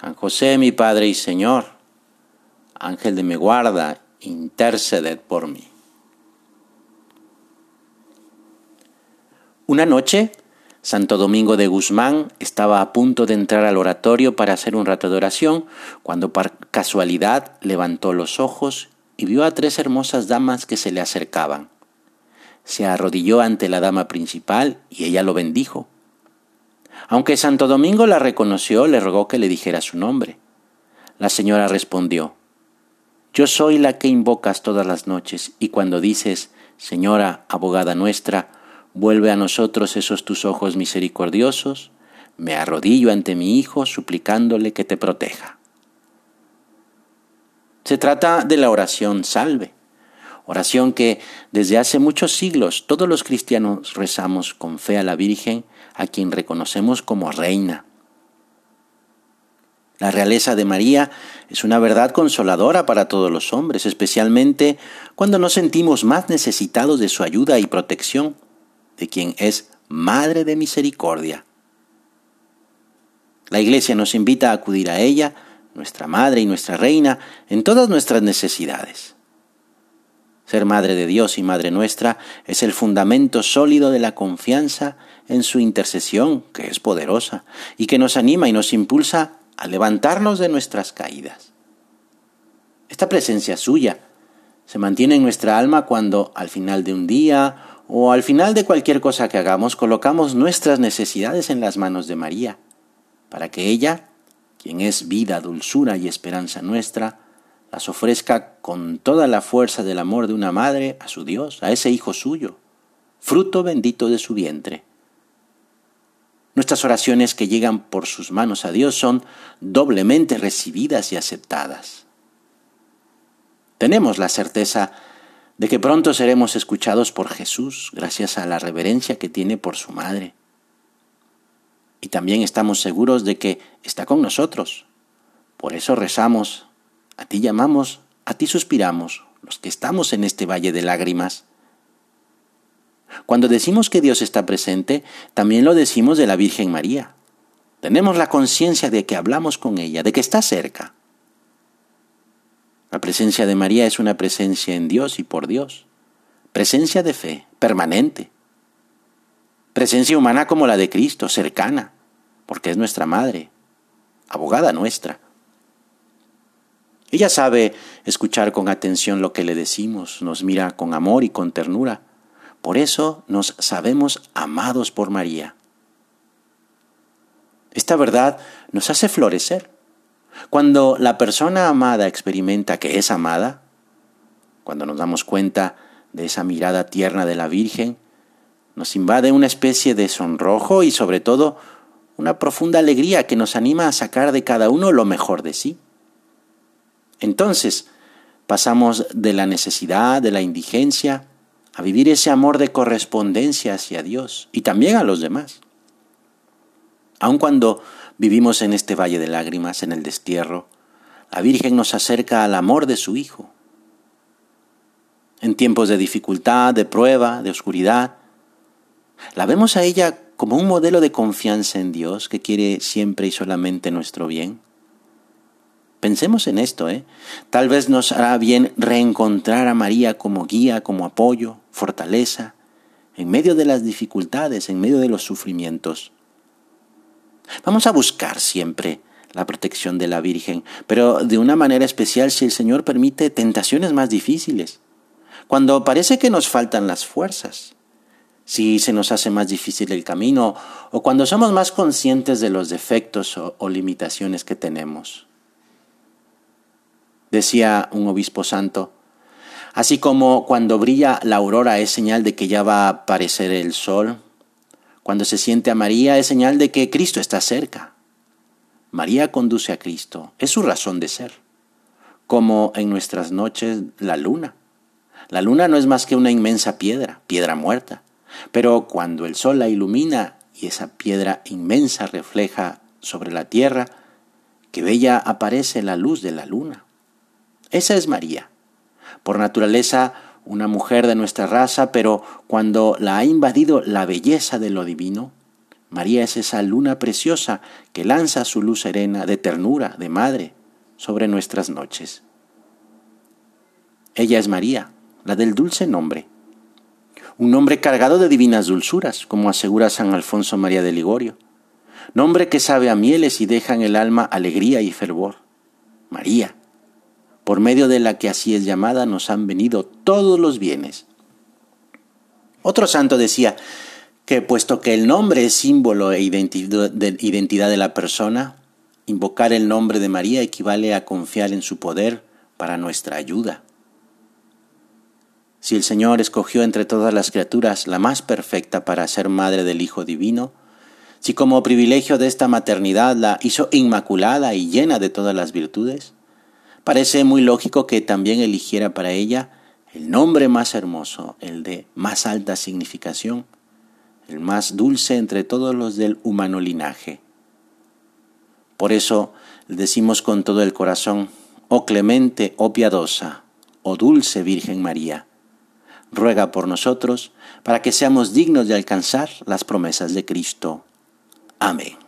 San José mi Padre y Señor, Ángel de mi guarda, interceded por mí. Una noche, Santo Domingo de Guzmán estaba a punto de entrar al oratorio para hacer un rato de oración, cuando por casualidad levantó los ojos y vio a tres hermosas damas que se le acercaban. Se arrodilló ante la dama principal y ella lo bendijo. Aunque Santo Domingo la reconoció, le rogó que le dijera su nombre. La señora respondió, Yo soy la que invocas todas las noches y cuando dices, Señora, abogada nuestra, vuelve a nosotros esos tus ojos misericordiosos, me arrodillo ante mi Hijo suplicándole que te proteja. Se trata de la oración salve, oración que desde hace muchos siglos todos los cristianos rezamos con fe a la Virgen, a quien reconocemos como reina. La realeza de María es una verdad consoladora para todos los hombres, especialmente cuando nos sentimos más necesitados de su ayuda y protección, de quien es Madre de Misericordia. La Iglesia nos invita a acudir a ella, nuestra Madre y nuestra Reina, en todas nuestras necesidades. Ser Madre de Dios y Madre nuestra es el fundamento sólido de la confianza en su intercesión, que es poderosa, y que nos anima y nos impulsa a levantarnos de nuestras caídas. Esta presencia suya se mantiene en nuestra alma cuando al final de un día o al final de cualquier cosa que hagamos colocamos nuestras necesidades en las manos de María, para que ella quien es vida, dulzura y esperanza nuestra, las ofrezca con toda la fuerza del amor de una madre a su Dios, a ese Hijo suyo, fruto bendito de su vientre. Nuestras oraciones que llegan por sus manos a Dios son doblemente recibidas y aceptadas. Tenemos la certeza de que pronto seremos escuchados por Jesús gracias a la reverencia que tiene por su madre y también estamos seguros de que está con nosotros. Por eso rezamos, a ti llamamos, a ti suspiramos, los que estamos en este valle de lágrimas. Cuando decimos que Dios está presente, también lo decimos de la Virgen María. Tenemos la conciencia de que hablamos con ella, de que está cerca. La presencia de María es una presencia en Dios y por Dios. Presencia de fe, permanente presencia humana como la de Cristo, cercana, porque es nuestra madre, abogada nuestra. Ella sabe escuchar con atención lo que le decimos, nos mira con amor y con ternura. Por eso nos sabemos amados por María. Esta verdad nos hace florecer. Cuando la persona amada experimenta que es amada, cuando nos damos cuenta de esa mirada tierna de la Virgen, nos invade una especie de sonrojo y sobre todo una profunda alegría que nos anima a sacar de cada uno lo mejor de sí. Entonces, pasamos de la necesidad, de la indigencia, a vivir ese amor de correspondencia hacia Dios y también a los demás. Aun cuando vivimos en este valle de lágrimas, en el destierro, la Virgen nos acerca al amor de su Hijo. En tiempos de dificultad, de prueba, de oscuridad, la vemos a ella como un modelo de confianza en Dios que quiere siempre y solamente nuestro bien. Pensemos en esto, ¿eh? Tal vez nos hará bien reencontrar a María como guía, como apoyo, fortaleza, en medio de las dificultades, en medio de los sufrimientos. Vamos a buscar siempre la protección de la Virgen, pero de una manera especial si el Señor permite tentaciones más difíciles, cuando parece que nos faltan las fuerzas si se nos hace más difícil el camino o cuando somos más conscientes de los defectos o, limitaciones que tenemos. Decía un obispo santo, así como cuando brilla la aurora es señal de que ya va a aparecer el sol, cuando se siente a María es señal de que Cristo está cerca. María conduce a Cristo, es su razón de ser, como en nuestras noches la luna. La luna no es más que una inmensa piedra, piedra muerta, pero cuando el sol la ilumina y esa piedra inmensa refleja sobre la tierra, que bella aparece la luz de la luna. Esa es María. Por naturaleza, una mujer de nuestra raza, pero cuando la ha invadido la belleza de lo divino, María es esa luna preciosa que lanza su luz serena de ternura, de madre, sobre nuestras noches. Ella es María, la del dulce nombre. Un nombre cargado de divinas dulzuras, como asegura San Alfonso María de Ligorio. Nombre que sabe a mieles y deja en el alma alegría y fervor. María, por medio de la que así es llamada, nos han venido todos los bienes. Otro santo decía que puesto que el nombre es símbolo e identidad de la persona, invocar el nombre de María equivale a confiar en su poder para nuestra ayuda. Si el Señor escogió entre todas las criaturas la más perfecta para ser madre del Hijo Divino, si como privilegio de esta maternidad la hizo inmaculada y llena de todas las virtudes, Parece muy lógico que también eligiera para ella el nombre más hermoso, el de más alta significación, el más dulce entre todos los del humano linaje. Por eso decimos con todo el corazón, oh clemente, oh piadosa, oh dulce Virgen María, ruega por nosotros para que seamos dignos de alcanzar las promesas de Cristo. Amén.